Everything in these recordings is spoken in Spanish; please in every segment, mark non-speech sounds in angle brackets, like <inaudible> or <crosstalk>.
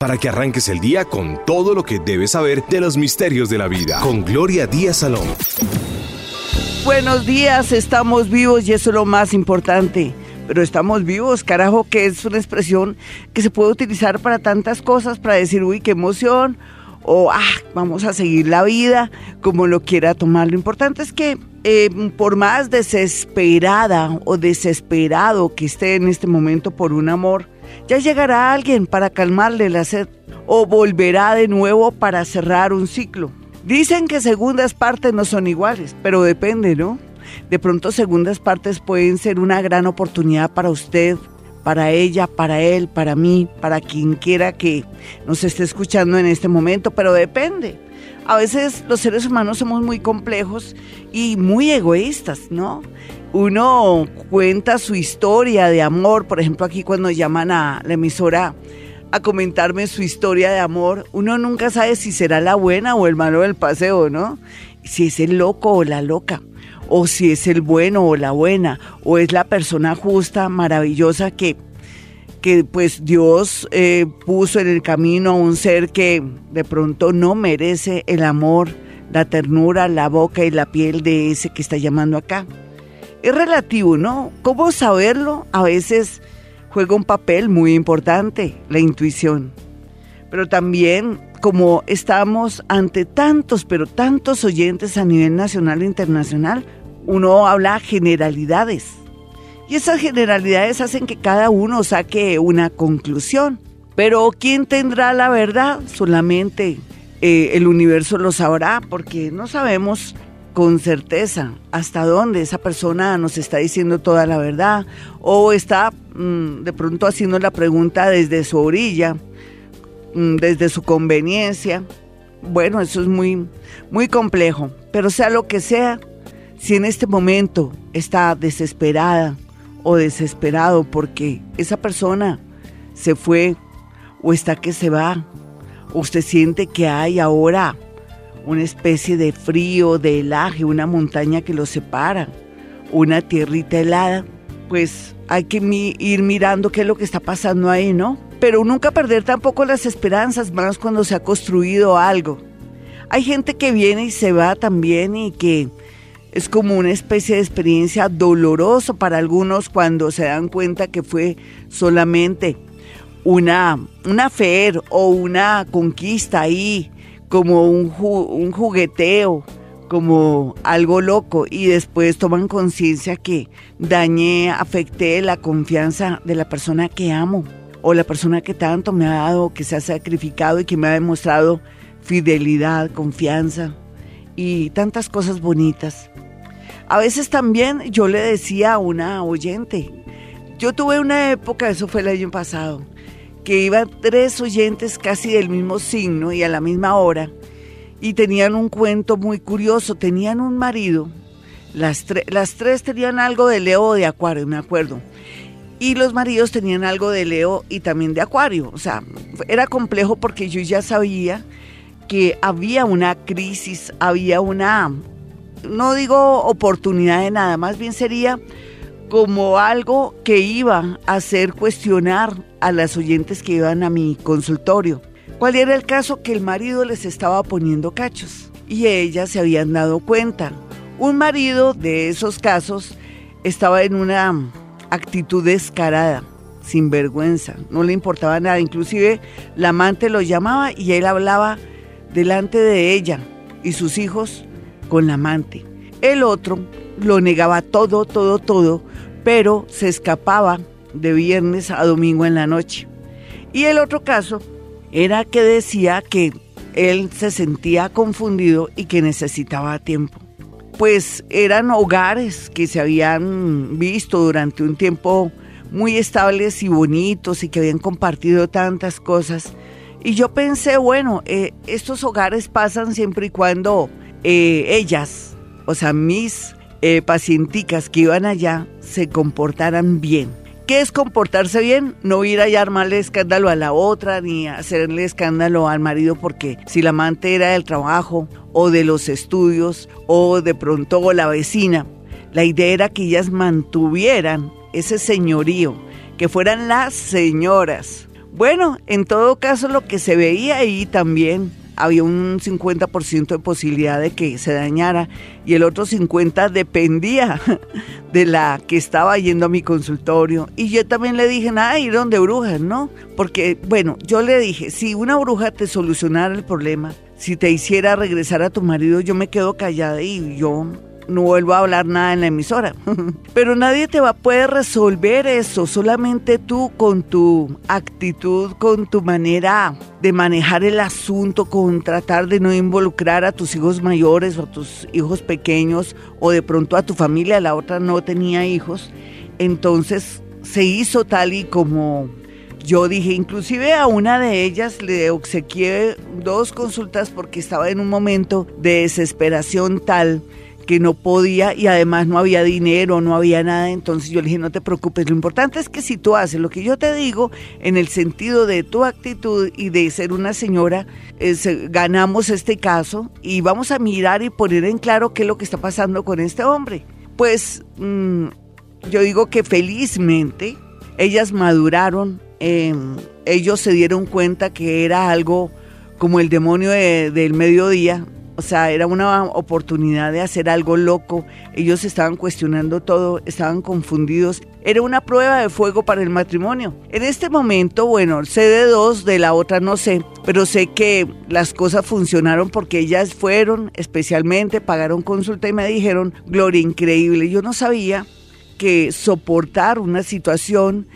para que arranques el día con todo lo que debes saber de los misterios de la vida. Con Gloria Díaz Salón. Buenos días, estamos vivos y eso es lo más importante. Pero estamos vivos, carajo, que es una expresión que se puede utilizar para tantas cosas, para decir, uy, qué emoción, o ah, vamos a seguir la vida, como lo quiera tomar. Lo importante es que eh, por más desesperada o desesperado que esté en este momento por un amor, ya llegará alguien para calmarle la sed o volverá de nuevo para cerrar un ciclo. Dicen que segundas partes no son iguales, pero depende, ¿no? De pronto segundas partes pueden ser una gran oportunidad para usted, para ella, para él, para mí, para quien quiera que nos esté escuchando en este momento, pero depende. A veces los seres humanos somos muy complejos y muy egoístas, ¿no? Uno cuenta su historia de amor, por ejemplo aquí cuando llaman a la emisora a comentarme su historia de amor, uno nunca sabe si será la buena o el malo del paseo, ¿no? Si es el loco o la loca, o si es el bueno o la buena, o es la persona justa, maravillosa que, que pues Dios eh, puso en el camino a un ser que de pronto no merece el amor, la ternura, la boca y la piel de ese que está llamando acá es relativo, ¿no? ¿Cómo saberlo? A veces juega un papel muy importante, la intuición. Pero también, como estamos ante tantos, pero tantos oyentes a nivel nacional e internacional, uno habla generalidades. Y esas generalidades hacen que cada uno saque una conclusión. Pero ¿quién tendrá la verdad? Solamente eh, el universo lo sabrá, porque no sabemos con certeza hasta dónde esa persona nos está diciendo toda la verdad o está mm, de pronto haciendo la pregunta desde su orilla, mm, desde su conveniencia. Bueno, eso es muy, muy complejo, pero sea lo que sea, si en este momento está desesperada o desesperado porque esa persona se fue o está que se va, o usted siente que hay ahora una especie de frío, de helaje, una montaña que los separa, una tierrita helada, pues hay que ir mirando qué es lo que está pasando ahí, ¿no? Pero nunca perder tampoco las esperanzas, más cuando se ha construido algo. Hay gente que viene y se va también y que es como una especie de experiencia dolorosa para algunos cuando se dan cuenta que fue solamente una, una fe o una conquista ahí como un, un jugueteo, como algo loco y después toman conciencia que dañé, afecté la confianza de la persona que amo o la persona que tanto me ha dado, que se ha sacrificado y que me ha demostrado fidelidad, confianza y tantas cosas bonitas. A veces también yo le decía a una oyente, yo tuve una época, eso fue el año pasado, que iban tres oyentes casi del mismo signo y a la misma hora, y tenían un cuento muy curioso, tenían un marido, las, las tres tenían algo de Leo de Acuario, me acuerdo, y los maridos tenían algo de Leo y también de Acuario, o sea, era complejo porque yo ya sabía que había una crisis, había una, no digo oportunidad de nada, más bien sería como algo que iba a hacer cuestionar a las oyentes que iban a mi consultorio. ¿Cuál era el caso? Que el marido les estaba poniendo cachos y ellas se habían dado cuenta. Un marido de esos casos estaba en una actitud descarada, sin vergüenza, no le importaba nada. Inclusive la amante lo llamaba y él hablaba delante de ella y sus hijos con la amante. El otro lo negaba todo, todo, todo, pero se escapaba de viernes a domingo en la noche. Y el otro caso era que decía que él se sentía confundido y que necesitaba tiempo. Pues eran hogares que se habían visto durante un tiempo muy estables y bonitos y que habían compartido tantas cosas. Y yo pensé, bueno, eh, estos hogares pasan siempre y cuando eh, ellas, o sea, mis eh, pacienticas que iban allá, se comportaran bien. ¿Qué es comportarse bien? No ir a armarle escándalo a la otra ni hacerle escándalo al marido porque si la amante era del trabajo o de los estudios o de pronto la vecina, la idea era que ellas mantuvieran ese señorío, que fueran las señoras. Bueno, en todo caso lo que se veía ahí también había un 50% de posibilidad de que se dañara y el otro 50% dependía <laughs> de la que estaba yendo a mi consultorio. Y yo también le dije, nada, ir donde brujas, ¿no? Porque, bueno, yo le dije, si una bruja te solucionara el problema, si te hiciera regresar a tu marido, yo me quedo callada y yo no vuelvo a hablar nada en la emisora. <laughs> Pero nadie te va a poder resolver eso, solamente tú con tu actitud, con tu manera de manejar el asunto, con tratar de no involucrar a tus hijos mayores o a tus hijos pequeños o de pronto a tu familia, la otra no tenía hijos. Entonces se hizo tal y como yo dije, inclusive a una de ellas le obsequié dos consultas porque estaba en un momento de desesperación tal que no podía y además no había dinero, no había nada. Entonces yo le dije, no te preocupes, lo importante es que si tú haces lo que yo te digo, en el sentido de tu actitud y de ser una señora, ganamos este caso y vamos a mirar y poner en claro qué es lo que está pasando con este hombre. Pues mm, yo digo que felizmente ellas maduraron, em, ellos se dieron cuenta que era algo como el demonio del mediodía, o sea, era una oportunidad de hacer algo loco. Ellos estaban cuestionando todo, estaban confundidos. Era una prueba de fuego para el matrimonio. En este momento, bueno, sé de dos, de la otra no sé, pero sé que las cosas funcionaron porque ellas fueron especialmente, pagaron consulta y me dijeron, Gloria, increíble. Yo no sabía que soportar una situación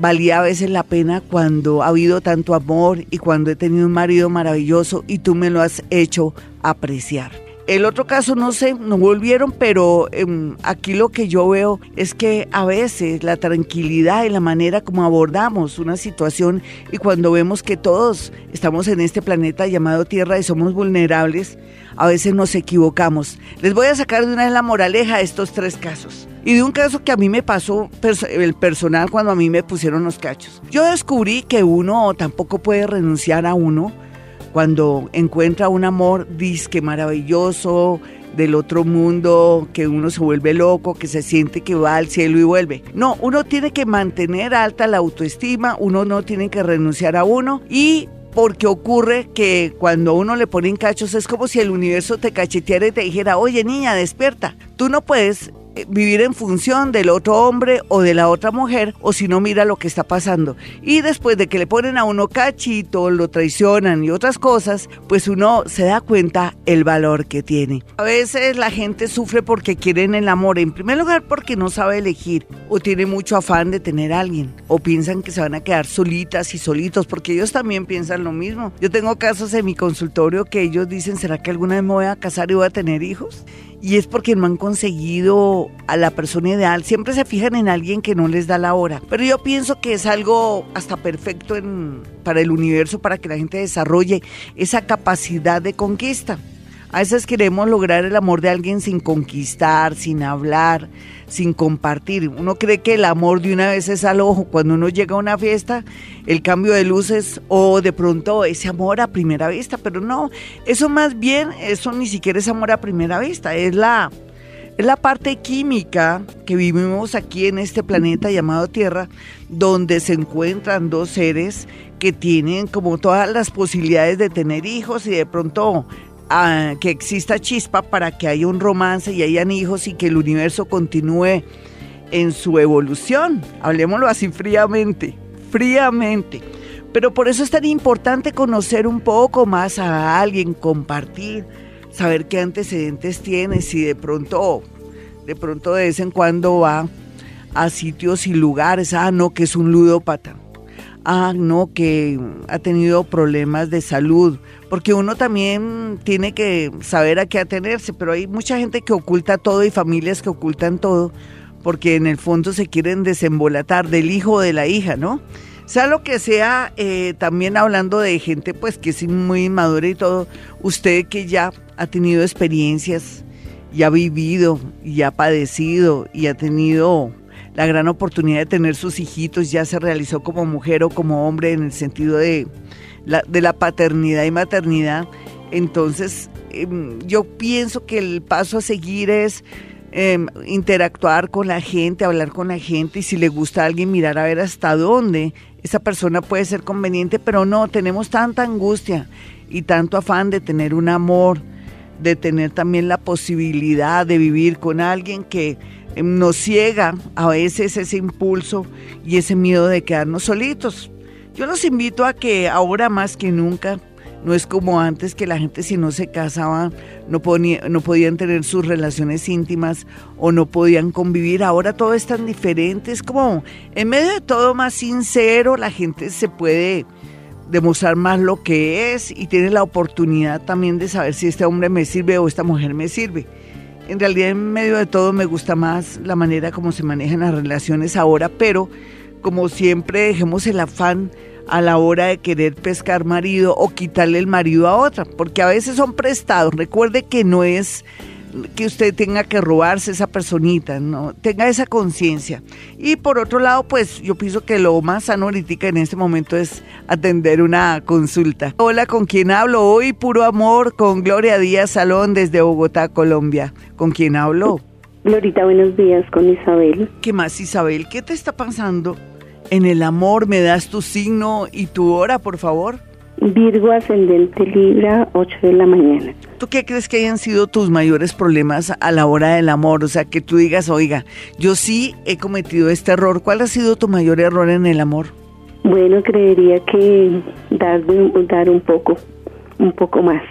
valía a veces la pena cuando ha habido tanto amor y cuando he tenido un marido maravilloso y tú me lo has hecho apreciar. El otro caso, no sé, no volvieron, pero em, aquí lo que yo veo es que a veces la tranquilidad y la manera como abordamos una situación y cuando vemos que todos estamos en este planeta llamado Tierra y somos vulnerables, a veces nos equivocamos. Les voy a sacar de una vez la moraleja de estos tres casos. Y de un caso que a mí me pasó el personal cuando a mí me pusieron los cachos. Yo descubrí que uno tampoco puede renunciar a uno cuando encuentra un amor disque maravilloso del otro mundo, que uno se vuelve loco, que se siente que va al cielo y vuelve. No, uno tiene que mantener alta la autoestima, uno no tiene que renunciar a uno y porque ocurre que cuando uno le ponen cachos es como si el universo te cacheteara y te dijera, oye niña, despierta. Tú no puedes vivir en función del otro hombre o de la otra mujer o si no mira lo que está pasando. Y después de que le ponen a uno cachito, lo traicionan y otras cosas, pues uno se da cuenta el valor que tiene. A veces la gente sufre porque quieren el amor, en primer lugar porque no sabe elegir o tiene mucho afán de tener a alguien o piensan que se van a quedar solitas y solitos porque ellos también piensan lo mismo. Yo tengo casos en mi consultorio que ellos dicen, ¿será que alguna vez me voy a casar y voy a tener hijos? Y es porque no han conseguido a la persona ideal. Siempre se fijan en alguien que no les da la hora. Pero yo pienso que es algo hasta perfecto para el universo, para que la gente desarrolle esa capacidad de conquista. A veces queremos lograr el amor de alguien sin conquistar, sin hablar, sin compartir. Uno cree que el amor de una vez es al ojo. Cuando uno llega a una fiesta, el cambio de luces o de pronto ese amor a primera vista, pero no, eso más bien, eso ni siquiera es amor a primera vista, es la, es la parte química que vivimos aquí en este planeta llamado Tierra, donde se encuentran dos seres que tienen como todas las posibilidades de tener hijos y de pronto que exista chispa para que haya un romance y hayan hijos y que el universo continúe en su evolución. Hablemoslo así fríamente, fríamente. Pero por eso es tan importante conocer un poco más a alguien, compartir, saber qué antecedentes tiene, si de pronto, de pronto de vez en cuando va a sitios y lugares, ah, no, que es un ludópata, ah, no, que ha tenido problemas de salud, porque uno también tiene que saber a qué atenerse, pero hay mucha gente que oculta todo y familias que ocultan todo, porque en el fondo se quieren desembolatar del hijo o de la hija, ¿no? Sea lo que sea, eh, también hablando de gente pues que es muy inmadura y todo, usted que ya ha tenido experiencias, y ha vivido, y ha padecido, y ha tenido la gran oportunidad de tener sus hijitos, ya se realizó como mujer o como hombre en el sentido de de la paternidad y maternidad. Entonces, em, yo pienso que el paso a seguir es em, interactuar con la gente, hablar con la gente y si le gusta a alguien, mirar a ver hasta dónde esa persona puede ser conveniente, pero no, tenemos tanta angustia y tanto afán de tener un amor, de tener también la posibilidad de vivir con alguien que em, nos ciega a veces ese impulso y ese miedo de quedarnos solitos. Yo los invito a que ahora más que nunca no es como antes que la gente si no se casaba no, no podían tener sus relaciones íntimas o no podían convivir. Ahora todo es tan diferente. Es como en medio de todo más sincero, la gente se puede demostrar más lo que es y tiene la oportunidad también de saber si este hombre me sirve o esta mujer me sirve. En realidad en medio de todo me gusta más la manera como se manejan las relaciones ahora, pero como siempre dejemos el afán a la hora de querer pescar marido o quitarle el marido a otra, porque a veces son prestados. Recuerde que no es que usted tenga que robarse esa personita, no tenga esa conciencia. Y por otro lado, pues yo pienso que lo más sano ahorita en este momento es atender una consulta. Hola, ¿con quién hablo? Hoy puro amor con Gloria Díaz Salón desde Bogotá, Colombia. ¿Con quién hablo? Glorita, buenos días con Isabel. ¿Qué más, Isabel? ¿Qué te está pasando? En el amor, ¿me das tu signo y tu hora, por favor? Virgo ascendente Libra, 8 de la mañana. ¿Tú qué crees que hayan sido tus mayores problemas a la hora del amor? O sea, que tú digas, oiga, yo sí he cometido este error. ¿Cuál ha sido tu mayor error en el amor? Bueno, creería que dar, dar un poco, un poco más.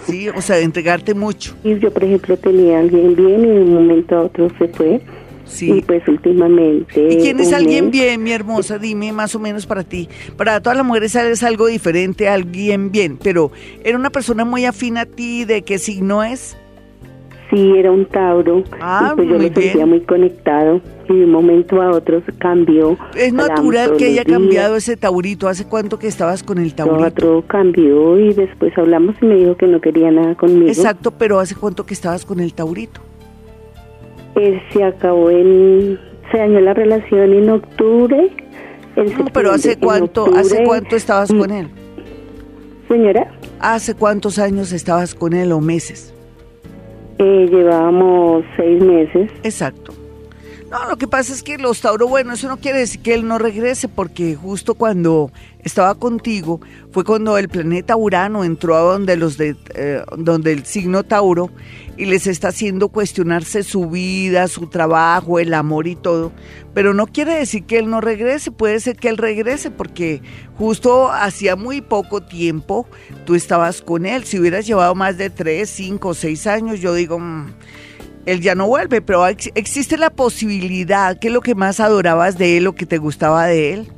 Sí, o sea, entregarte mucho. <laughs> Yo, por ejemplo, tenía a alguien bien y de un momento a otro se fue Sí. Y pues últimamente... ¿Y quién es alguien bien, mi hermosa? Dime más o menos para ti. Para todas las mujeres es algo diferente, alguien bien, pero ¿era una persona muy afín a ti? ¿De qué signo es? Sí, era un Tauro. Ah, y pues yo me sentía muy conectado y de un momento a otro cambió. Es natural que haya cambiado ese Taurito. ¿Hace cuánto que estabas con el Taurito? Otro cambió y después hablamos y me dijo que no quería nada conmigo. Exacto, pero ¿hace cuánto que estabas con el Taurito? Eh, se acabó en, se dañó la relación en octubre. no, pero ¿hace cuánto, ¿hace cuánto estabas con él? Señora. ¿Hace cuántos años estabas con él o meses? Eh, llevábamos seis meses. Exacto. No, lo que pasa es que los Tauro, bueno, eso no quiere decir que él no regrese, porque justo cuando estaba contigo fue cuando el planeta Urano entró a donde los de, eh, donde el signo Tauro y les está haciendo cuestionarse su vida, su trabajo, el amor y todo. Pero no quiere decir que él no regrese, puede ser que él regrese porque justo hacía muy poco tiempo tú estabas con él. Si hubieras llevado más de tres, cinco, seis años, yo digo, mm, él ya no vuelve, pero existe la posibilidad, ¿qué es lo que más adorabas de él, lo que te gustaba de él?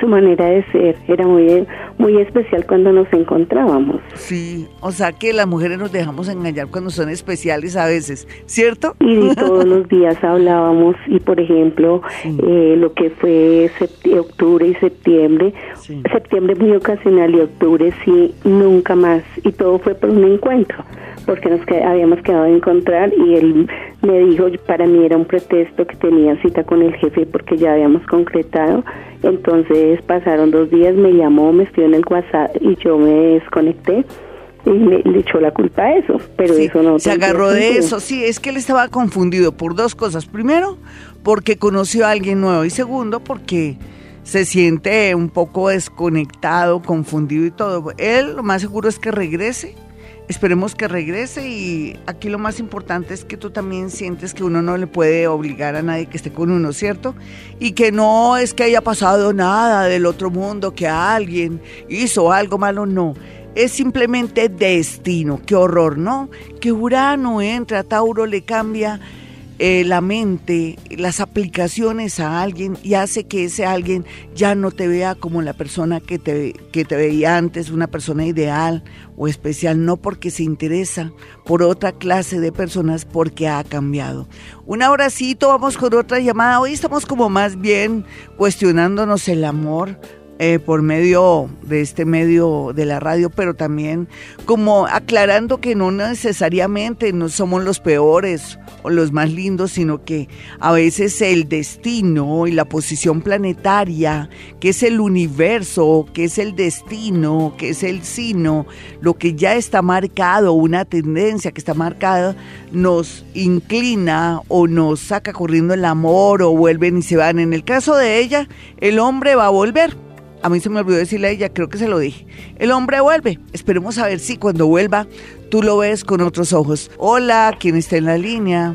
Su manera de ser era muy, muy especial cuando nos encontrábamos. Sí, o sea que las mujeres nos dejamos engañar cuando son especiales a veces, ¿cierto? Y <laughs> todos los días hablábamos y por ejemplo eh, lo que fue octubre y septiembre, septiembre muy ocasional y octubre sí, nunca más y todo fue por un encuentro porque nos habíamos quedado de encontrar y él me dijo, para mí era un pretexto que tenía cita con el jefe porque ya habíamos concretado. Entonces pasaron dos días, me llamó, me estudió en el WhatsApp y yo me desconecté y me, le echó la culpa a eso, pero eso no. Se agarró de eso, sí, es que él estaba confundido por dos cosas. Primero, porque conoció a alguien nuevo y segundo, porque se siente un poco desconectado, confundido y todo. Él lo más seguro es que regrese Esperemos que regrese y aquí lo más importante es que tú también sientes que uno no le puede obligar a nadie que esté con uno, ¿cierto? Y que no es que haya pasado nada del otro mundo, que alguien hizo algo malo, no. Es simplemente destino, qué horror, ¿no? Que Urano entra, Tauro le cambia eh, la mente, las aplicaciones a alguien y hace que ese alguien ya no te vea como la persona que te, que te veía antes, una persona ideal o especial, no porque se interesa por otra clase de personas, porque ha cambiado. Un abracito, vamos con otra llamada. Hoy estamos como más bien cuestionándonos el amor, eh, por medio de este medio de la radio, pero también como aclarando que no necesariamente no somos los peores o los más lindos, sino que a veces el destino y la posición planetaria, que es el universo, que es el destino, que es el sino, lo que ya está marcado, una tendencia que está marcada, nos inclina o nos saca corriendo el amor o vuelven y se van. En el caso de ella, el hombre va a volver a mí se me olvidó decirle a ella, creo que se lo dije. El hombre vuelve. Esperemos a ver si cuando vuelva tú lo ves con otros ojos. Hola, ¿quién está en la línea?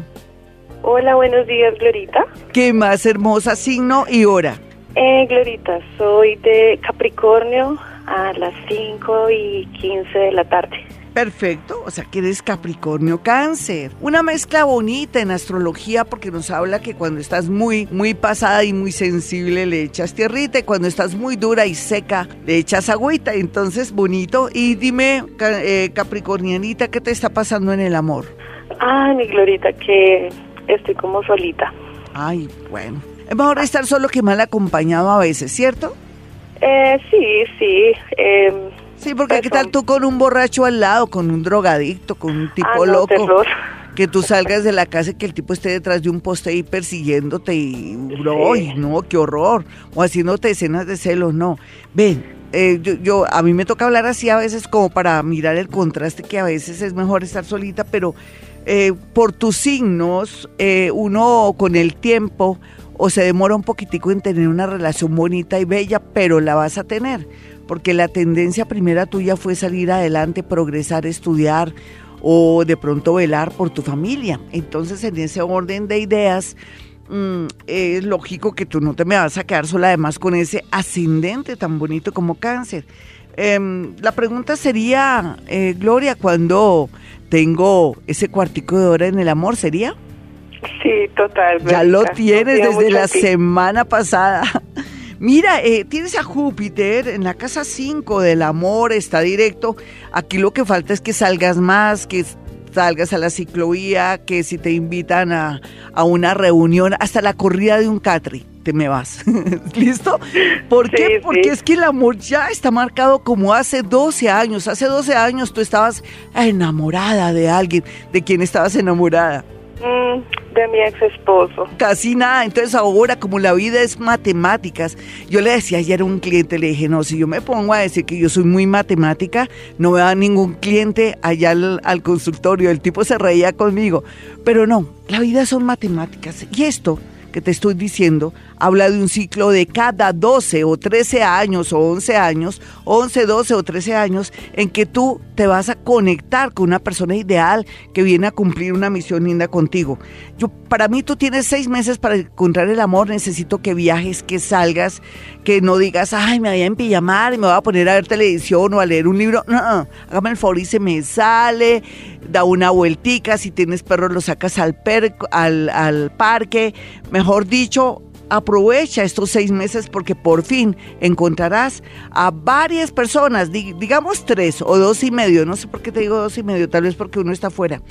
Hola, buenos días, Glorita. ¿Qué más hermosa signo y hora? Eh, Glorita, soy de Capricornio a las 5 y 15 de la tarde. Perfecto, o sea que eres Capricornio Cáncer. Una mezcla bonita en astrología porque nos habla que cuando estás muy, muy pasada y muy sensible le echas tierrita y cuando estás muy dura y seca le echas agüita. Entonces, bonito. Y dime, eh, Capricornianita, ¿qué te está pasando en el amor? Ay, mi Glorita, que estoy como solita. Ay, bueno. Es mejor estar solo que mal acompañado a veces, ¿cierto? Eh, sí, sí. Eh, Sí, porque ¿qué tal tú con un borracho al lado, con un drogadicto, con un tipo ah, loco? Que tú salgas de la casa y que el tipo esté detrás de un poste ahí persiguiéndote y, bro, no, qué horror. O haciéndote escenas de celos, no. Ven, eh, yo, a mí me toca hablar así a veces como para mirar el contraste que a veces es mejor estar solita, pero eh, por tus signos, eh, uno con el tiempo o se demora un poquitico en tener una relación bonita y bella, pero la vas a tener porque la tendencia primera tuya fue salir adelante, progresar, estudiar o de pronto velar por tu familia. Entonces, en ese orden de ideas, mm, es lógico que tú no te me vas a quedar sola, además con ese ascendente tan bonito como cáncer. Em, la pregunta sería, eh, Gloria, cuando tengo ese cuartico de hora en el amor, ¿sería? Sí, total. Ya lo tienes desde la semana pasada. Mira, eh, tienes a Júpiter en la casa 5 del amor, está directo. Aquí lo que falta es que salgas más, que salgas a la ciclovía, que si te invitan a, una reunión, hasta la corrida de un catri, te me vas. <laughs> ¿Listo? ¿Por qué? Porque es que el amor ya está marcado como hace 12 años. Hace 12 años tú estabas enamorada de alguien, de quien estabas enamorada. Mm, de mi ex esposo. Casi nada. Entonces ahora, como la vida es matemáticas, yo le decía ayer a un cliente, le dije, no, si yo me pongo a decir que yo soy muy matemática, no me va ningún cliente allá al, al consultorio. El tipo se reía conmigo. Pero no, la vida son matemáticas. Y esto que te estoy diciendo habla de un ciclo de cada 12 o 13 años o 11 años, 11, 12 o 13 años, en que tú te vas a conectar con una persona ideal que viene a cumplir una misión linda contigo. Yo, para mí tú tienes seis meses para encontrar el amor, necesito que viajes, que salgas, que no digas, ay, me voy a empillamar y me voy a poner a ver televisión o a leer un libro. No, no, hágame el favor y se me sale, da una vueltica, si tienes perro lo sacas al, al, al parque, mejor dicho, aprovecha estos seis meses porque por fin encontrarás a varias personas, digamos tres o dos y medio, no sé por qué te digo dos y medio, tal vez porque uno está fuera.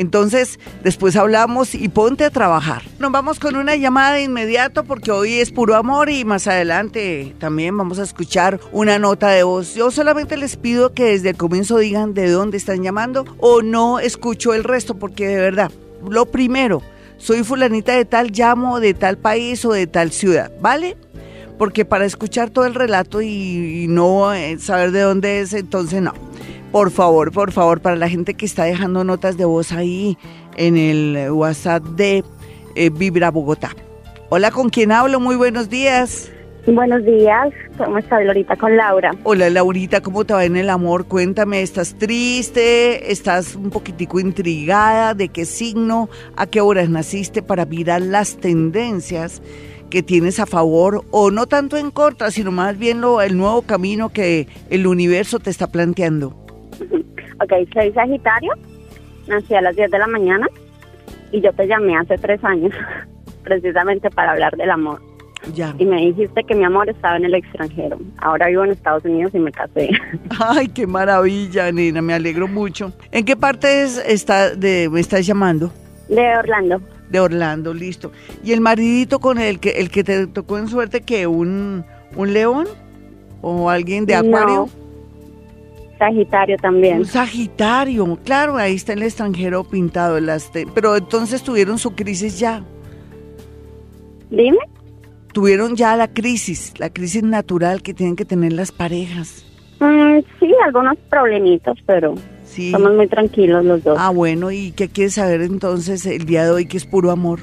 Entonces, después hablamos y ponte a trabajar. Nos vamos con una llamada de inmediato porque hoy es puro amor y más adelante también vamos a escuchar una nota de voz. Yo solamente les pido que desde el comienzo digan de dónde están llamando o no escucho el resto porque de verdad, lo primero, soy fulanita de tal, llamo de tal país o de tal ciudad, ¿vale? Porque para escuchar todo el relato y, no eh, saber de dónde es, entonces no. Por favor, por favor, para la gente que está dejando notas de voz ahí en el WhatsApp de eh, Vibra Bogotá. Hola, ¿con quién hablo? Muy buenos días. Buenos días, ¿cómo estás, Lorita? Con Laura. Hola, Laurita, ¿cómo te va en el amor? Cuéntame, ¿estás triste? ¿Estás un poquitico intrigada? ¿De qué signo? ¿A qué horas naciste para mirar las tendencias que tienes a favor o no tanto en contra, sino más bien lo, el nuevo camino que el universo te está planteando? <laughs> Ok, soy Sagitario, nací a las 10 de la mañana y yo te llamé hace tres años <laughs> precisamente para hablar del amor. Y me dijiste que mi amor estaba en el extranjero. Ahora vivo en Estados Unidos y me casé. <laughs> Ay, qué maravilla, nena, me alegro mucho. ¿En qué parte está de, me estás llamando? De Orlando. De Orlando, listo. ¿Y el maridito con el que el que te tocó en suerte que un, un león? ¿O alguien de Acuario? Sagitario también. Un Sagitario, claro, ahí está el extranjero pintado. Las Pero entonces tuvieron su crisis ya. Dime. Tuvieron ya la crisis, la crisis natural que tienen que tener las parejas. Mm, sí, algunos problemitos, pero sí. somos muy tranquilos los dos. Ah, bueno, ¿y qué quieres saber entonces el día de hoy que es puro amor?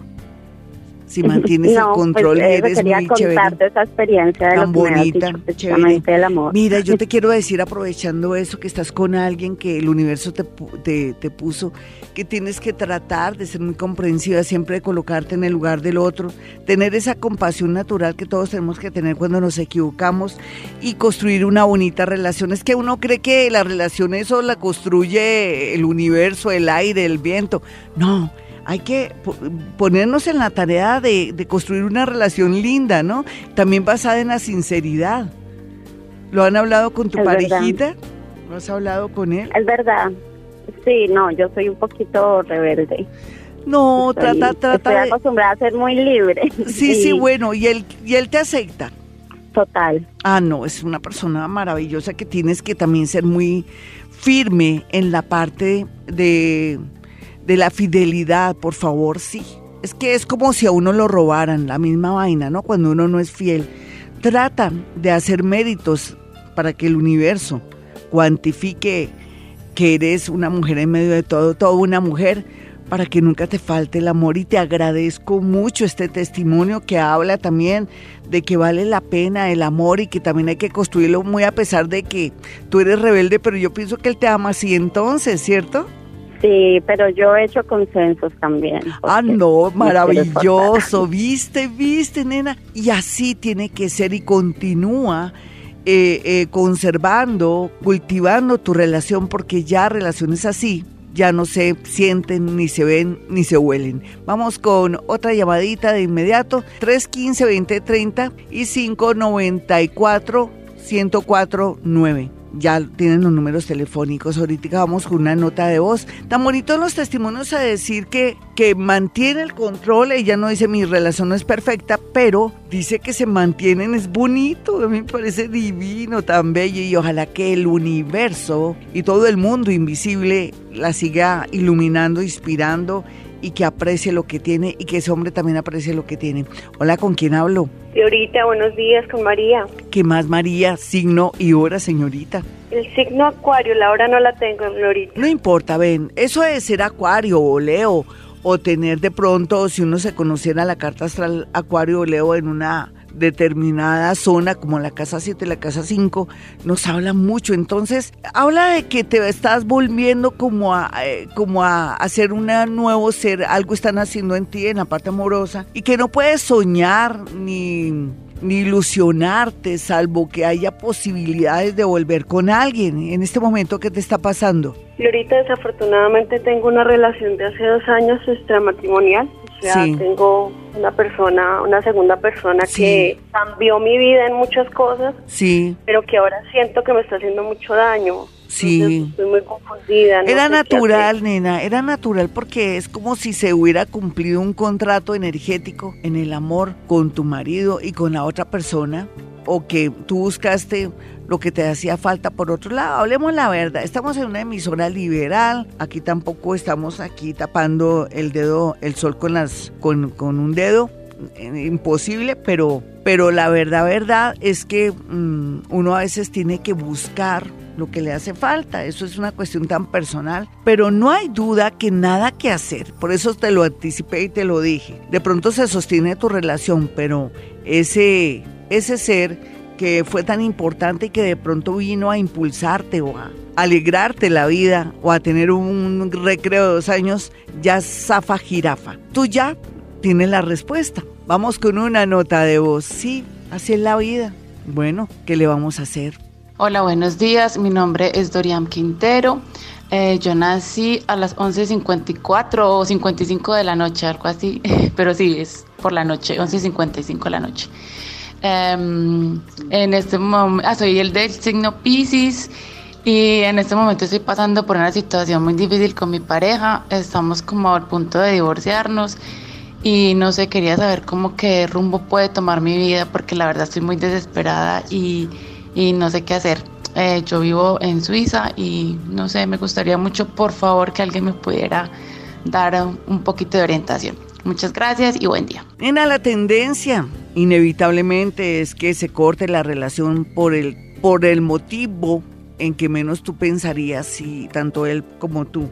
Si mantienes el pues, control eh, eres muy chévere. esa experiencia de tan bonita, chévere. del amor. Mira, yo te <laughs> quiero decir aprovechando eso que estás con alguien que el universo te, te, te, puso, que tienes que tratar de ser muy comprensiva, siempre de colocarte en el lugar del otro, tener esa compasión natural que todos tenemos que tener cuando nos equivocamos y construir una bonita relación. Es que uno cree que la relación eso la construye el universo, el aire, el viento. No hay que ponernos en la tarea de, construir una relación linda, ¿no? También basada en la sinceridad. ¿Lo han hablado con tu parejita? ¿Lo has hablado con él? Es verdad. Sí, no, yo soy un poquito rebelde. No, trata, trata. Estoy acostumbrada a ser muy libre. <laughs> Sí, sí, bueno, y él, y él te acepta. Total. Ah, no, es una persona maravillosa que tienes que también ser muy firme en la parte de de la fidelidad, por favor, sí. Es que es como si a uno lo robaran, la misma vaina, ¿no? Cuando uno no es fiel. Trata de hacer méritos para que el universo cuantifique que eres una mujer en medio de todo, toda una mujer, para que nunca te falte el amor. Y te agradezco mucho este testimonio que habla también de que vale la pena el amor y que también hay que construirlo muy a pesar de que tú eres rebelde, pero yo pienso que él te ama así entonces, ¿cierto? Sí, pero yo he hecho consensos también. Ah, no, maravilloso, viste, viste, nena. Y así tiene que ser y continúa eh, eh, conservando, cultivando tu relación, porque ya relaciones así ya no se sienten, ni se ven, ni se huelen. Vamos con otra llamadita de inmediato, 315-2030 y 594-1049 ya tienen los números telefónicos. Ahorita vamos con una nota de voz. Tan bonitos los testimonios a decir que, que mantiene el control. Ella no dice mi relación no es perfecta, pero dice que se mantienen, es bonito. A mí me parece divino, tan bello. Y ojalá que el universo y todo el mundo invisible la siga iluminando, inspirando y que aprecie lo que tiene y que ese hombre también aprecie lo que tiene. Hola, ¿con quién hablo? Señorita, buenos días, con María. ¿Qué más, María? Signo y hora, señorita. El signo Acuario, la hora no la tengo, Florita. No importa, ven, eso de ser Acuario o Leo o tener de pronto, si uno se conociera la carta astral Acuario o Leo en una determinada zona, como la casa 7, la casa 5, nos habla mucho. Entonces, habla de que te estás volviendo como a, eh, como a hacer un nuevo ser, algo están haciendo en ti, en la parte amorosa, y que no puedes soñar ni ni ilusionarte, salvo que haya posibilidades de volver con alguien en este momento que te está pasando. Y ahorita desafortunadamente tengo una relación de hace dos años extramatrimonial o sea, tengo una persona, una segunda persona que cambió mi vida en muchas cosas, sí. pero que ahora siento que me está haciendo mucho daño. Sí. estoy muy confundida. era natural, nena, era natural porque es como si se hubiera cumplido un contrato energético en el amor con tu marido y con la otra persona, o que tú buscaste lo que te hacía falta por otro lado. Hablemos la verdad, estamos en una emisora liberal, aquí tampoco estamos aquí tapando el dedo, el sol con las con, con un dedo, eh, imposible, pero pero la verdad verdad es que mm, uno a veces tiene que buscar lo que le hace falta. Eso es una cuestión tan personal. Pero no hay duda que nada que hacer. Por eso te lo anticipé y te lo dije. De pronto se sostiene tu relación, pero ese, ese ser que fue tan importante y que de pronto vino a impulsarte o a alegrarte la vida o a tener un recreo de dos años, ya zafa jirafa. Tú ya tienes la respuesta. Vamos con una nota de voz. Sí, así es la vida. Bueno, ¿qué le vamos a hacer? Hola, buenos días. Mi nombre es Dorian Quintero. Eh, yo nací a las 11.54 o 55 de la noche, algo así, <laughs> pero sí, es por la noche, 11.55 de la noche. Em, en este momento, ah, soy el del signo Pisces y en este momento estoy pasando por una situación muy difícil con mi pareja. Estamos como al punto de divorciarnos y no sé, quería saber cómo qué rumbo puede tomar mi vida porque la verdad estoy muy desesperada y, y no sé qué hacer. Eh, yo vivo en Suiza y no sé, me gustaría mucho, por favor, que alguien me pudiera dar un poquito de orientación. Muchas gracias y buen día. Nena, la tendencia inevitablemente es que se corte la relación por el, por el motivo en que menos tú pensarías, si tanto él como tú.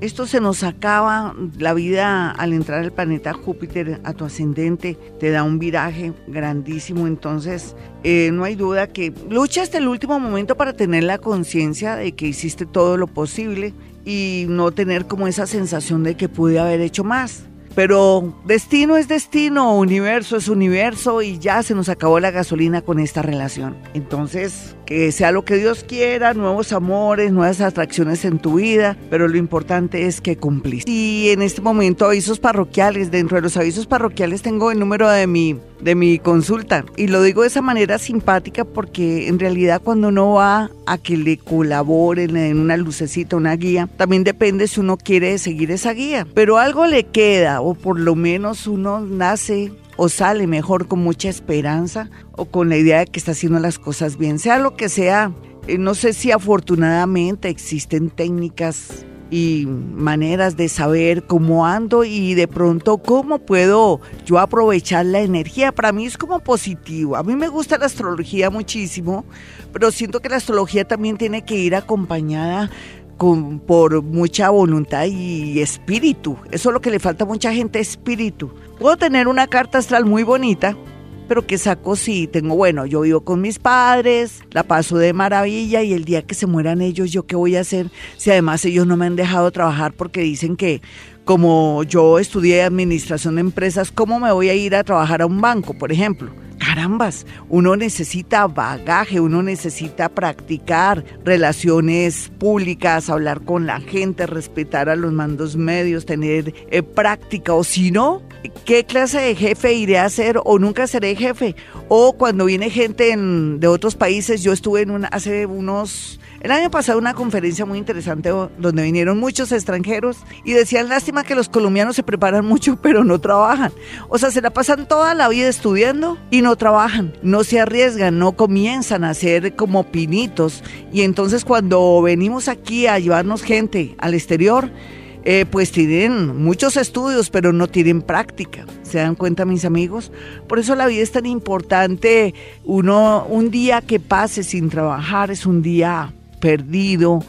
Esto se nos acaba, la vida al entrar al planeta Júpiter a tu ascendente te da un viraje grandísimo, entonces eh, no hay duda que lucha hasta el último momento para tener la conciencia de que hiciste todo lo posible y no tener como esa sensación de que pude haber hecho más. Pero destino es destino, universo es universo y ya se nos acabó la gasolina con esta relación. Entonces, que sea lo que Dios quiera, nuevos amores, nuevas atracciones en tu vida, pero lo importante es que cumpliste. Y en este momento avisos parroquiales, dentro de los avisos parroquiales tengo el número de mi de mi consulta y lo digo de esa manera simpática porque en realidad cuando uno va a que le colaboren en una lucecita, una guía, también depende si uno quiere seguir esa guía, pero algo le queda o por lo menos uno nace o sale mejor con mucha esperanza o con la idea de que está haciendo las cosas bien, sea lo que sea. Eh, no sé si afortunadamente existen técnicas y maneras de saber cómo ando y de pronto cómo puedo yo aprovechar la energía. Para mí es como positivo. A mí me gusta la astrología muchísimo, pero siento que la astrología también tiene que ir acompañada con, por mucha voluntad y espíritu. Eso es lo que le falta a mucha gente, espíritu. Puedo tener una carta astral muy bonita, pero que saco si tengo, bueno, yo vivo con mis padres, la paso de maravilla y el día que se mueran ellos, ¿yo qué voy a hacer? Si además ellos no me han dejado trabajar porque dicen que como yo estudié administración de empresas, ¿cómo me voy a ir a trabajar a un banco, por ejemplo? Carambas, uno necesita bagaje, uno necesita practicar relaciones públicas, hablar con la gente, respetar a los mandos medios, tener eh, práctica, o si no, ¿qué clase de jefe iré a ser o nunca seré jefe? O cuando viene gente de otros países, yo estuve en una, hace unos el año pasado una conferencia muy interesante donde vinieron muchos extranjeros y decían lástima que los colombianos se preparan <laughs> mucho pero no trabajan. O sea, se la pasan toda la vida estudiando y no trabajan, no se arriesgan, no comienzan a ser como pinitos. Y entonces cuando venimos aquí a llevarnos gente al exterior, eh, pues tienen muchos estudios, pero no tienen práctica. ¿Se dan cuenta, mis amigos? Por eso la vida es tan importante. Uno, un día que pase sin trabajar es un día perdido.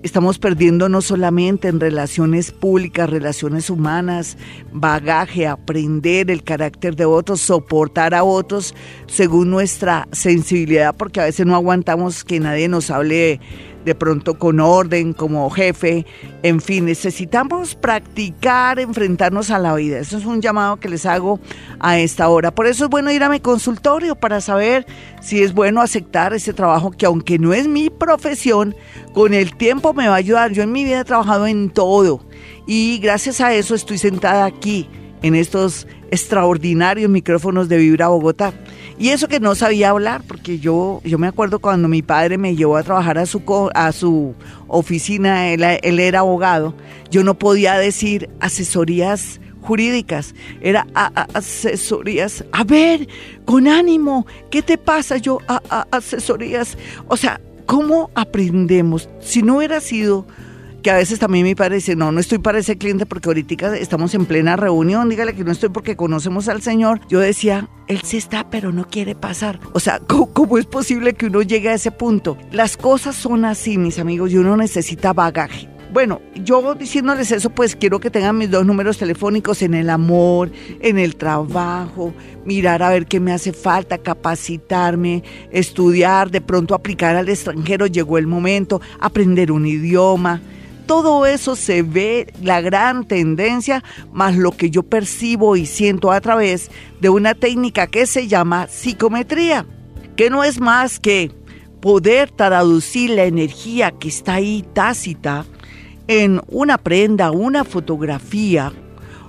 Estamos perdiendo no solamente en relaciones públicas, relaciones humanas, bagaje, aprender el carácter de otros, soportar a otros según nuestra sensibilidad, porque a veces no aguantamos que nadie nos hable de pronto con orden, como jefe, en fin, necesitamos practicar, enfrentarnos a la vida. Eso es un llamado que les hago a esta hora. Por eso es bueno ir a mi consultorio para saber si es bueno aceptar ese trabajo que aunque no es mi profesión, con el tiempo me va a ayudar. Yo en mi vida he trabajado en todo y gracias a eso estoy sentada aquí en estos extraordinarios micrófonos de Vibra Bogotá. Y eso que no sabía hablar, porque yo, yo me acuerdo cuando mi padre me llevó a trabajar a su, a su oficina, él, él era abogado, yo no podía decir asesorías jurídicas, era asesorías. A ver, con ánimo, ¿qué te pasa? Yo, asesorías. O sea, ¿cómo aprendemos? Si no hubiera sido que a veces también mi padre dice, no, no estoy para ese cliente porque ahorita estamos en plena reunión, dígale que no estoy porque conocemos al Señor. Yo decía, él sí está, pero no quiere pasar. O sea, ¿cómo, es posible que uno llegue a ese punto? Las cosas son así, mis amigos, y uno necesita bagaje. Bueno, yo diciéndoles eso, pues quiero que tengan mis dos números telefónicos en el amor, en el trabajo, mirar a ver qué me hace falta, capacitarme, estudiar, de pronto aplicar al extranjero, llegó el momento, aprender un idioma todo eso se ve la gran tendencia, más lo que yo percibo y siento a través de una técnica que se llama psicometría, que no es más que poder traducir la energía que está ahí tácita en una prenda, una fotografía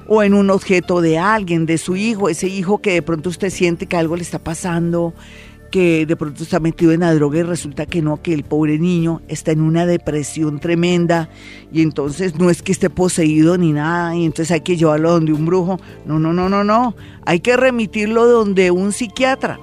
o en un objeto de alguien, de su hijo, ese hijo que de pronto usted siente que algo le está pasando, que de pronto está metido en la droga y resulta que no, que el pobre niño está en una depresión tremenda y entonces no es que esté poseído ni nada y entonces hay que llevarlo donde un brujo. No, no, no, no, no. Hay que remitirlo donde un psiquiatra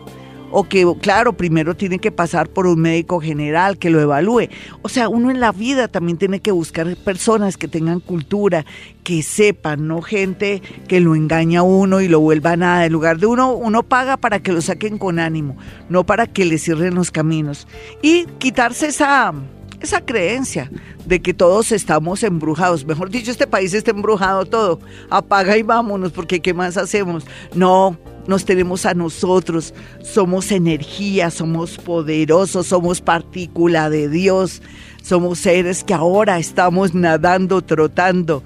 o que, claro, primero tiene que pasar por un médico general que lo evalúe. O sea, uno en la vida también tiene que buscar personas que tengan cultura, que sepan, no gente que lo engaña a uno y lo vuelva nada. En lugar de uno, uno paga para que lo saquen con ánimo, no para que le cierren los caminos. Y quitarse esa esa creencia de que todos estamos embrujados. Mejor dicho, este país está embrujado todo. Apaga y vámonos, porque ¿qué más hacemos? No, nos tenemos a nosotros. Somos energía, somos poderosos, somos partícula de Dios. Somos seres que ahora estamos nadando, trotando,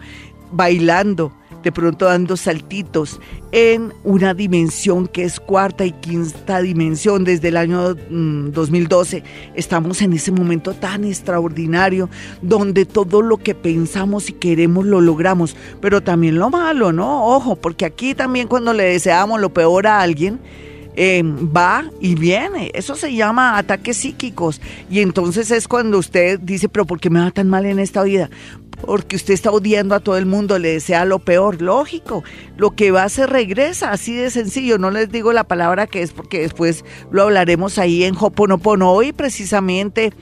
bailando de pronto dando saltitos en una dimensión que es cuarta y quinta dimensión desde el año 2012. Mm, Estamos en ese momento tan extraordinario donde todo lo que pensamos y queremos lo logramos, pero también lo malo, ¿no? Ojo, porque aquí también cuando le deseamos lo peor a alguien, em, va y viene. Eso se llama ataques psíquicos. Y entonces es cuando usted dice, pero ¿por qué me va tan mal en esta vida? porque usted está odiando a todo el mundo, le desea lo peor, lógico. Lo que va se regresa, así de sencillo. No les digo la palabra que es porque después lo hablaremos ahí en Hoponopono. Hoy precisamente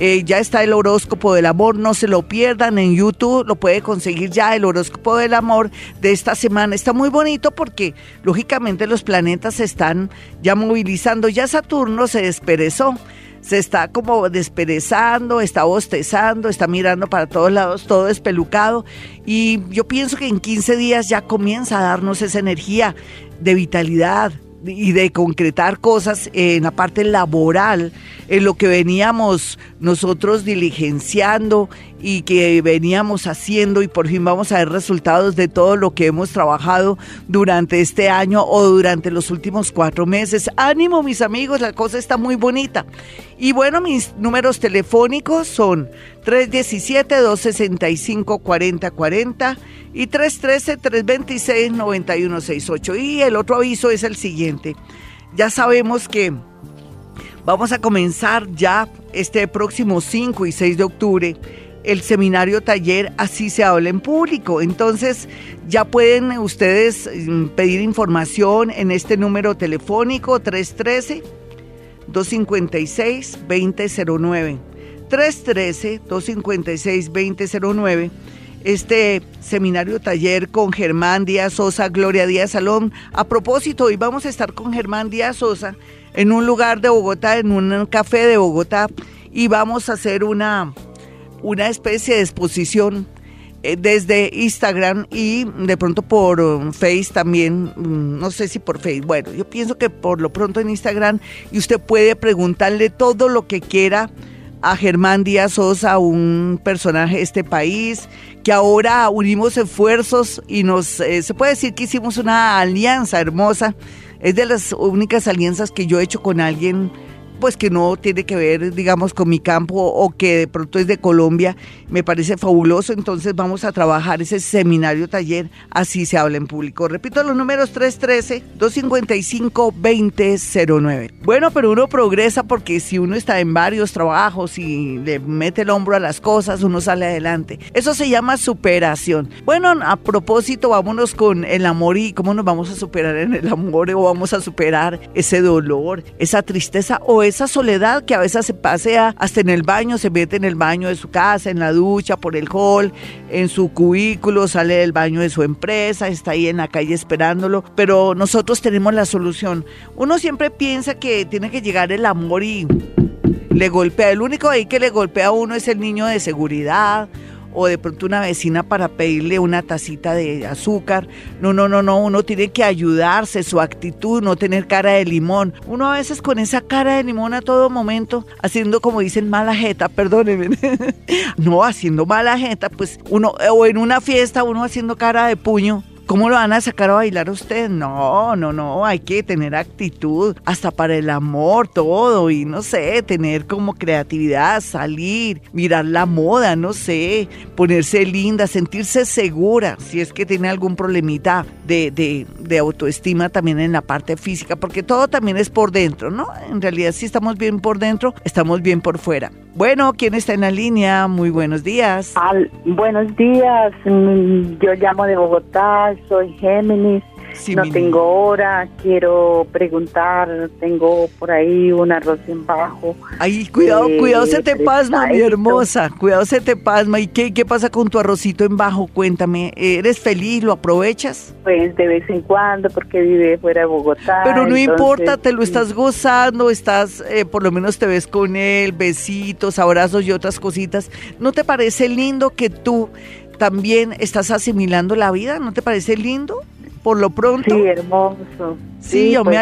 eh, ya está el horóscopo del amor, no se lo pierdan en YouTube, lo puede conseguir ya el horóscopo del amor de esta semana. Está muy bonito porque lógicamente los planetas se están ya movilizando, ya Saturno se desperezó se está como desperezando, está bostezando, está mirando para todos lados, todo espelucado. Y yo pienso que en 15 días ya comienza a darnos esa energía de vitalidad, y de concretar cosas en la parte laboral, en lo que veníamos nosotros diligenciando y que veníamos haciendo y por fin vamos a ver resultados de todo lo que hemos trabajado durante este año o durante los últimos cuatro meses. Ánimo mis amigos, la cosa está muy bonita. Y bueno, mis números telefónicos son 317-265-4040 y 313-326-9168. Y el otro aviso es el siguiente. Ya sabemos que vamos a comenzar ya este próximo 5 y 6 de octubre el seminario taller Así se habla en público. Entonces ya pueden ustedes mm, pedir información en este número telefónico 313 256 2009. 313-256-2009. Este seminario taller con Germán Díaz Sosa, Gloria Díaz Salón. A propósito, hoy vamos a estar con Germán Díaz Sosa en un lugar de Bogotá, en un café de Bogotá, y vamos a hacer una, una especie de exposición eh, desde Instagram y de pronto por um, Face también, mm, no sé si por Face, bueno, yo pienso que por lo pronto en Instagram y usted puede preguntarle todo lo que quiera a Germán Díaz Sosa, un personaje de este país, que ahora unimos esfuerzos y nos, eh, se puede decir que hicimos una alianza hermosa. Es de las únicas alianzas que yo he hecho con alguien pues que no tiene que ver, digamos, con mi campo o que de pronto es de Colombia, me parece fabuloso. Entonces vamos a trabajar ese seminario taller, así se habla en público. Repito los números 313-255-2009. Bueno, pero uno progresa porque si uno está en varios trabajos y le mete el hombro a las cosas, uno sale adelante. Eso se llama superación. Bueno, a propósito, vámonos con el amor y cómo nos vamos a superar en el amor o vamos a superar ese dolor, esa tristeza o esa esa soledad que a veces se pasea hasta en el baño, se mete en el baño de su casa, en la ducha, por el hall, en su cubículo, sale del baño de su empresa, está ahí en la calle esperándolo, pero nosotros tenemos la solución. Uno siempre piensa que tiene que llegar el amor y le golpea. El único ahí que le golpea a uno es el niño de seguridad o de pronto una vecina para pedirle una tacita de azúcar. No, no, no, no, uno tiene que ayudarse, su actitud, no tener cara de limón. Uno a veces con esa cara de limón a todo momento, haciendo como dicen mala jeta, perdónenme. <laughs> no, haciendo mala jeta, pues uno, o en una fiesta, uno haciendo cara de puño ¿Cómo lo van a sacar a bailar usted? No, no, no, hay que tener actitud, hasta para el amor, todo, y no sé, tener como creatividad, salir, mirar la moda, no sé, ponerse linda, sentirse segura, si es que tiene algún problemita de, de, de autoestima también en la parte física, porque todo también es por dentro, ¿no? En realidad si estamos bien por dentro, estamos bien por fuera. Bueno, ¿quién está en la línea? Muy buenos días. buenos días, mm, yo llamo de Bogotá, soy Géminis. no tengo hora, quiero preguntar, tengo por ahí un arroz en bajo. Ay, cuidado, eh, cuidado se te pasma, mi hermosa, cuidado se te pasma. ¿Y qué, qué pasa con tu arrocito en bajo? Cuéntame, ¿eres feliz? ¿Lo aprovechas? Pues de vez en cuando, porque vive fuera de Bogotá. Pero no importa, te lo estás gozando, estás, eh, por lo menos te ves con él, besitos, abrazos y otras cositas. ¿No te parece lindo que tú también estás asimilando la vida? ¿No te parece lindo? Por lo pronto. Sí, hermoso. Sí, yo me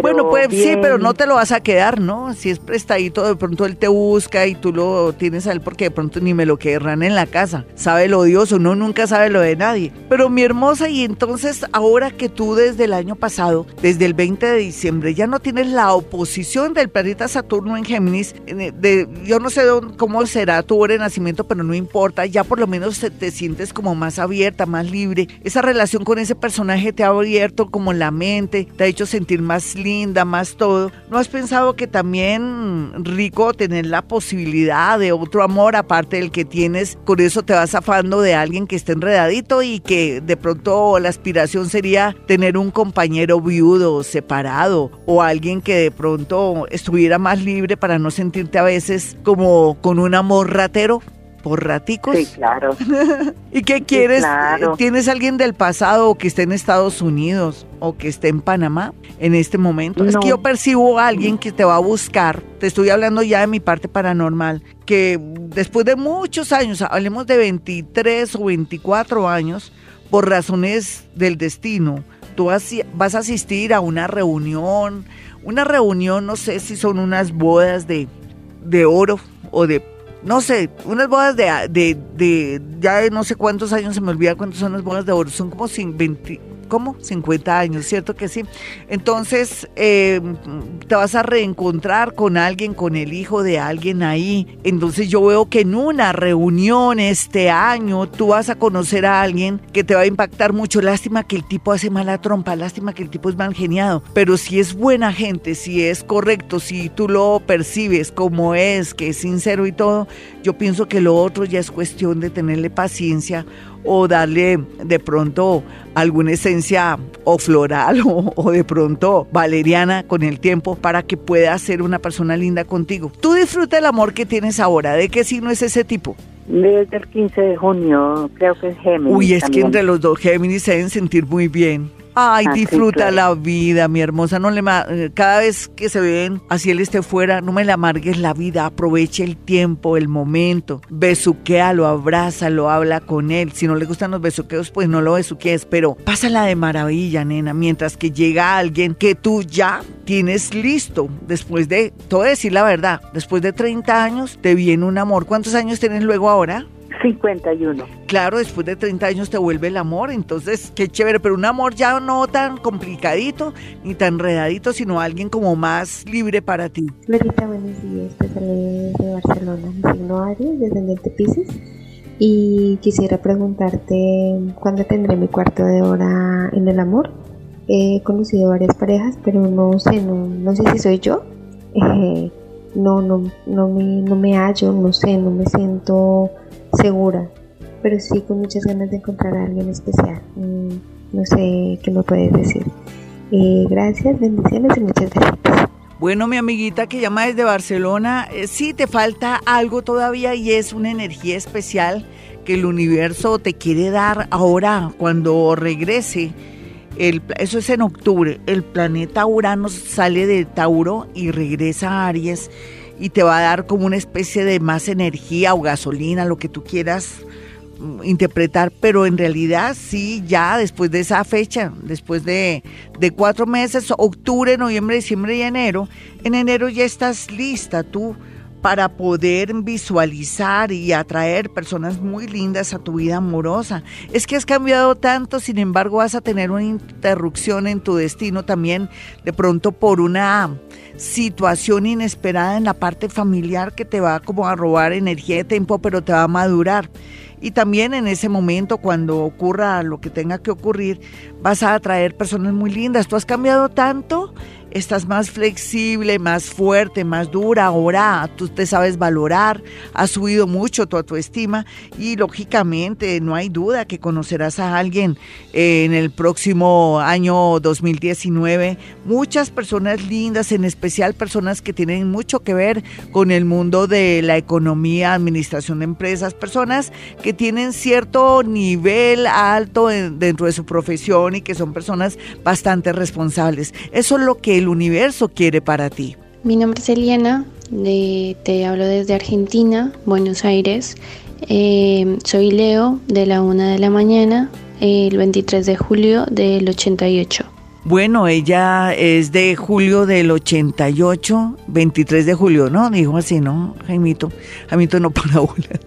bueno, pues sí, pero no te lo vas a quedar, ¿no? Si es prestadito, de pronto él te busca y tú lo tienes a él porque de pronto ni me lo querrán en la casa. Sabe lo odioso, no nunca sabe lo de nadie. Pero mi hermosa, y entonces ahora que tú desde el año pasado, desde el 20 de diciembre, ya no tienes la oposición del planeta Saturno en Géminis, de, yo no sé cómo será tu hora de nacimiento, pero no importa, ya por lo menos te, te sientes como más abierta, más libre. Esa relación con ese personaje te ha abierto como la mente, te ha hecho sentir más linda, más todo. ¿No has pensado que también rico tener la posibilidad de otro amor aparte del que tienes? Con eso te vas afando de alguien que esté enredadito y que de pronto la aspiración sería tener un compañero viudo, separado o alguien que de pronto estuviera más libre para no sentirte a veces como con un amor ratero por raticos. Sí, claro. <laughs> ¿Y qué quieres? ¿Tienes alguien del pasado que esté en Estados Unidos o que esté en Panamá en este momento? Es que yo percibo a alguien que te va a buscar. Te estoy hablando ya de mi parte paranormal, que después de muchos años, hablemos de 23 o 24 años, por razones del destino, tú vas a asistir a una reunión, una reunión, no sé si son unas bodas de, de oro o de no sé, unas bodas de, de, de, ya de no sé cuántos años, se me olvida cuántos son las bodas de oro, son como 20, ¿cómo? 50 años, ¿cierto que sí? Entonces, eh, te vas a reencontrar con alguien, con el hijo de alguien ahí. Entonces yo veo que en una reunión este año tú vas a conocer a alguien que te va a impactar mucho. Lástima que el tipo hace mala trompa, lástima que el tipo es mal geniado. Pero si es buena gente, si es correcto, si tú lo percibes como es, que es sincero y todo, yo pienso que lo otro ya es cuestión de tenerle paciencia o darle de pronto alguna esencia o floral <laughs> o, de pronto valeriana con el tiempo para que pueda ser una persona linda contigo. Tú disfruta el amor que tienes ahora. ¿De qué signo es ese tipo? Desde el 15 de junio, creo que es Géminis. Uy, es que entre los dos Géminis se deben sentir muy bien. Ay, ah, disfruta la vida, mi hermosa. No le eh, cada vez que se ven, así él esté fuera, no me le amargues la vida. Aproveche el tiempo, el momento. Besuquéalo, abrázalo, habla con él. Si no le gustan los besuqueos, pues no lo besuquees. Pero pásala de maravilla, nena. Mientras que llega alguien que tú ya tienes listo. Después de, te voy a decir la verdad, después de 30 años te viene un amor. ¿Cuántos años tienes luego ahora? 51. Claro, después de 30 años te vuelve el amor, entonces qué chévere, pero un amor ya no tan complicadito ni tan enredadito, sino alguien como más libre para ti. Florita, buenos días, te saludé de Barcelona, mi signo Aries, desde Pisces, y quisiera preguntarte cuándo tendré mi cuarto de hora en el amor. He conocido varias parejas, pero no sé, no, sé si soy yo. <laughs> Eh, no, no, no, me, no me hallo, no sé, no me siento segura, pero sí con muchas ganas de encontrar a alguien especial. Mm, no sé qué me puedes decir. Eh, gracias, bendiciones y muchas gracias. Bueno, mi amiguita que llama desde Barcelona, eh, sí te falta algo todavía y es una energía especial que el universo te quiere dar ahora cuando regrese. El, eso es en octubre. El planeta Urano sale de Tauro y regresa a Aries y te va a dar como una especie de más energía o gasolina, lo que tú quieras mm, interpretar, pero en realidad sí, ya después de esa fecha, después de, de, cuatro meses, octubre, noviembre, diciembre y enero, en enero ya estás lista tú para poder visualizar y atraer personas muy lindas a tu vida amorosa. Es que has cambiado tanto, sin embargo vas a tener una interrupción en tu destino también, de pronto por una situación inesperada en la parte familiar que te va como a robar energía de tiempo, pero te va a madurar. Y también en ese momento, cuando ocurra lo que tenga que ocurrir, vas a atraer personas muy lindas. Tú has cambiado tanto estás más flexible, más fuerte, más dura, ahora tú te sabes valorar, has subido mucho tu autoestima y lógicamente no hay duda que conocerás a alguien en el próximo año 2019. Muchas personas lindas, en especial personas que tienen mucho que ver con el mundo de la economía, administración de empresas, personas que tienen cierto nivel alto dentro de su profesión y que son personas bastante responsables. Eso es lo que el universo quiere para ti. Mi nombre es Eliana, te hablo desde Argentina, Buenos Aires. Eh, soy Leo de la una de la mañana, el 23 de julio del 88. Bueno, ella es de julio del 88, 23 de julio, ¿no? Dijo así, ¿no? Jaimito, Jaimito no <laughs> para bola.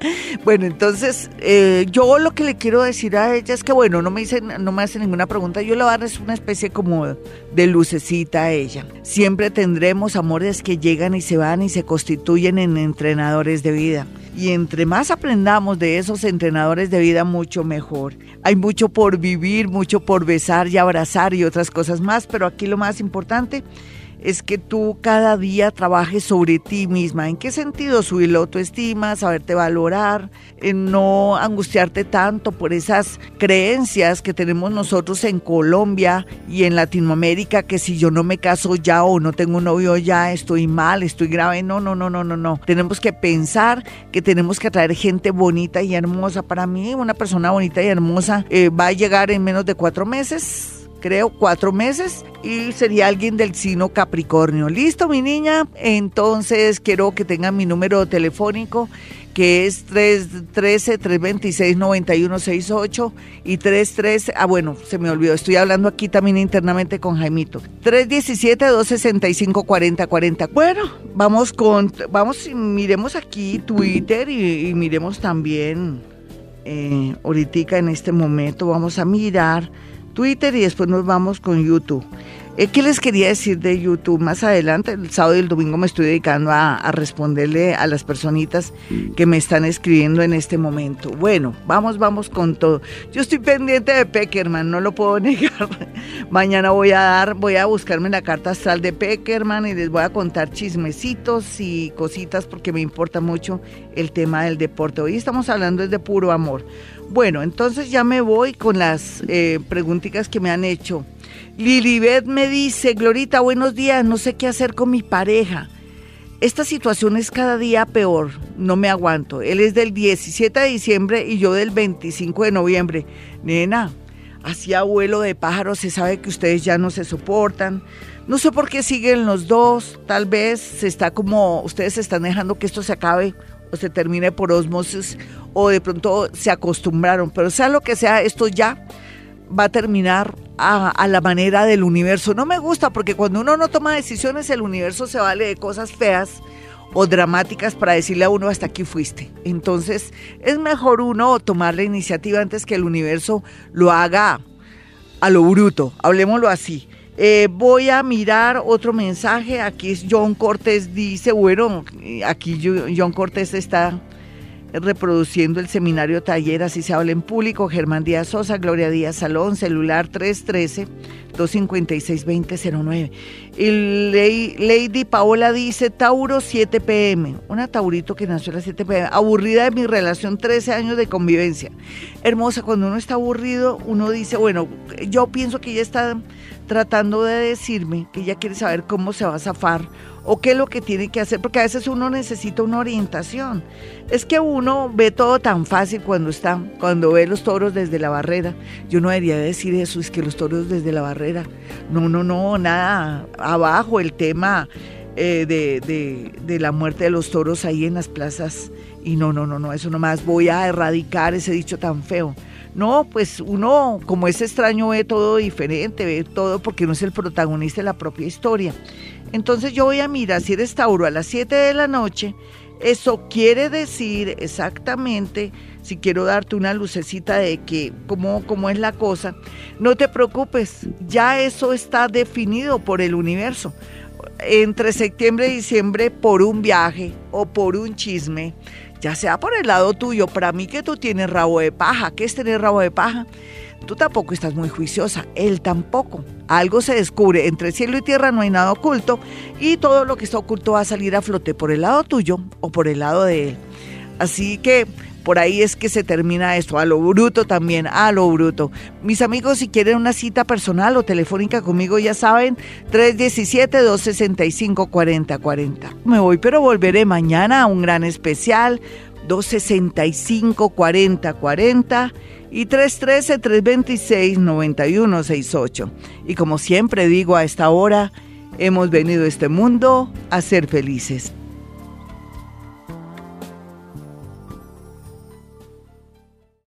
<laughs> Bueno, entonces eh, yo lo que le quiero decir a ella es que bueno, no me dice, no me hace ninguna pregunta, yo le voy a dar una especie como de lucecita a ella. Siempre tendremos amores que llegan y se van y se constituyen en entrenadores de vida. Y entre más aprendamos de esos entrenadores de vida, mucho mejor. Hay mucho por vivir, mucho por besar y abrazar y otras cosas más, pero aquí lo más importante es que tú cada día trabajes sobre ti misma. ¿En qué sentido? Subir la autoestima, saberte valorar, en no angustiarte tanto por esas creencias que tenemos nosotros en Colombia y en Latinoamérica, que si yo no me caso ya o no tengo un novio ya, estoy mal, estoy grave. No, no, no, no, no, no. Tenemos que pensar que tenemos que atraer gente bonita y hermosa. Para mí, una persona bonita y hermosa eh, va a llegar en menos de cuatro meses creo, cuatro meses y sería alguien del signo Capricornio. Listo, mi niña. Entonces quiero que tengan mi número telefónico que es 313-326-9168 y 33, ah bueno, se me olvidó, estoy hablando aquí también internamente con Jaimito. 317-265-4040. Bueno, vamos con, vamos y miremos aquí Twitter y, miremos también, eh, ahorita en este momento, vamos a mirar Twitter y después nos vamos con YouTube. Eh, ¿Qué les quería decir de YouTube? Más adelante, el sábado y el domingo me estoy dedicando a, responderle a las personitas que me están escribiendo en este momento. Bueno, vamos, vamos con todo. Yo estoy pendiente de Peckerman, no lo puedo <laughs> negar. Mañana voy a dar, voy a buscarme la carta astral de Peckerman y les voy a contar chismecitos y cositas porque me importa mucho el tema del deporte. Hoy estamos hablando de puro amor. Bueno, entonces ya me voy con las eh, preguntitas que me han hecho. Lilibet me dice, Glorita, buenos días, no sé qué hacer con mi pareja. Esta situación es cada día peor, no me aguanto. Él es del 17 de diciembre y yo del 25 de noviembre. Nena, así abuelo de pájaros, se sabe que ustedes ya no se soportan. No sé por qué siguen los dos, tal vez se está como, ustedes están dejando que esto se acabe o se termine por osmosis o de pronto se acostumbraron, pero sea lo que sea, esto ya va a terminar a, la manera del universo. No me gusta porque cuando uno no toma decisiones, el universo se vale de cosas feas o dramáticas para decirle a uno hasta aquí fuiste. Entonces es mejor uno tomar la iniciativa antes que el universo lo haga a lo bruto, hablemoslo así. Eh, voy a mirar otro mensaje. Aquí es John Cortés dice, bueno, aquí John Cortés está reproduciendo el seminario taller, así se habla en público. Germán Díaz Sosa, Gloria Díaz Salón, celular 313-256-2009. Y Lady Paola dice, Tauro 7 pm, una Taurito que nació a las 7 pm, aburrida de mi relación, 13 años de convivencia. Hermosa, cuando uno está aburrido, uno dice, bueno, yo pienso que ella está tratando de decirme que ella quiere saber cómo se va a zafar o qué es lo que tiene que hacer, porque a veces uno necesita una orientación. Es que uno ve todo tan fácil cuando está, cuando ve los toros desde la barrera. Yo no debería decir eso, es que los toros desde la barrera. No, no, no, nada. Abajo el tema eh, de, de la muerte de los toros ahí en las plazas. Y no, no, no, no, eso nomás voy a erradicar ese dicho tan feo. No, pues uno como es extraño ve todo diferente, ve todo porque no es el protagonista de la propia historia. Entonces yo voy a mirar si eres Tauro a las 7 de la noche, eso quiere decir exactamente, si quiero darte una lucecita de que cómo, cómo es la cosa, no te preocupes, ya eso está definido por el universo. entre septiembre y diciembre por un viaje o por un chisme, ya sea por el lado tuyo, para mí que tú tienes rabo de paja, ¿qué es tener rabo de paja? Tú tampoco estás muy juiciosa, él tampoco. Algo se descubre, entre cielo y tierra no hay nada oculto y todo lo que está oculto va a salir a flote por el lado tuyo o por el lado de él. Así que por ahí es que se termina esto, a lo bruto también, a lo bruto. Mis amigos, si quieren una cita personal o telefónica conmigo, ya saben, 317-265-4040. Me voy, pero volveré mañana a un gran especial, 265-4040 y 313-326-9168. Y como siempre digo a esta hora, hemos venido a este mundo a ser felices.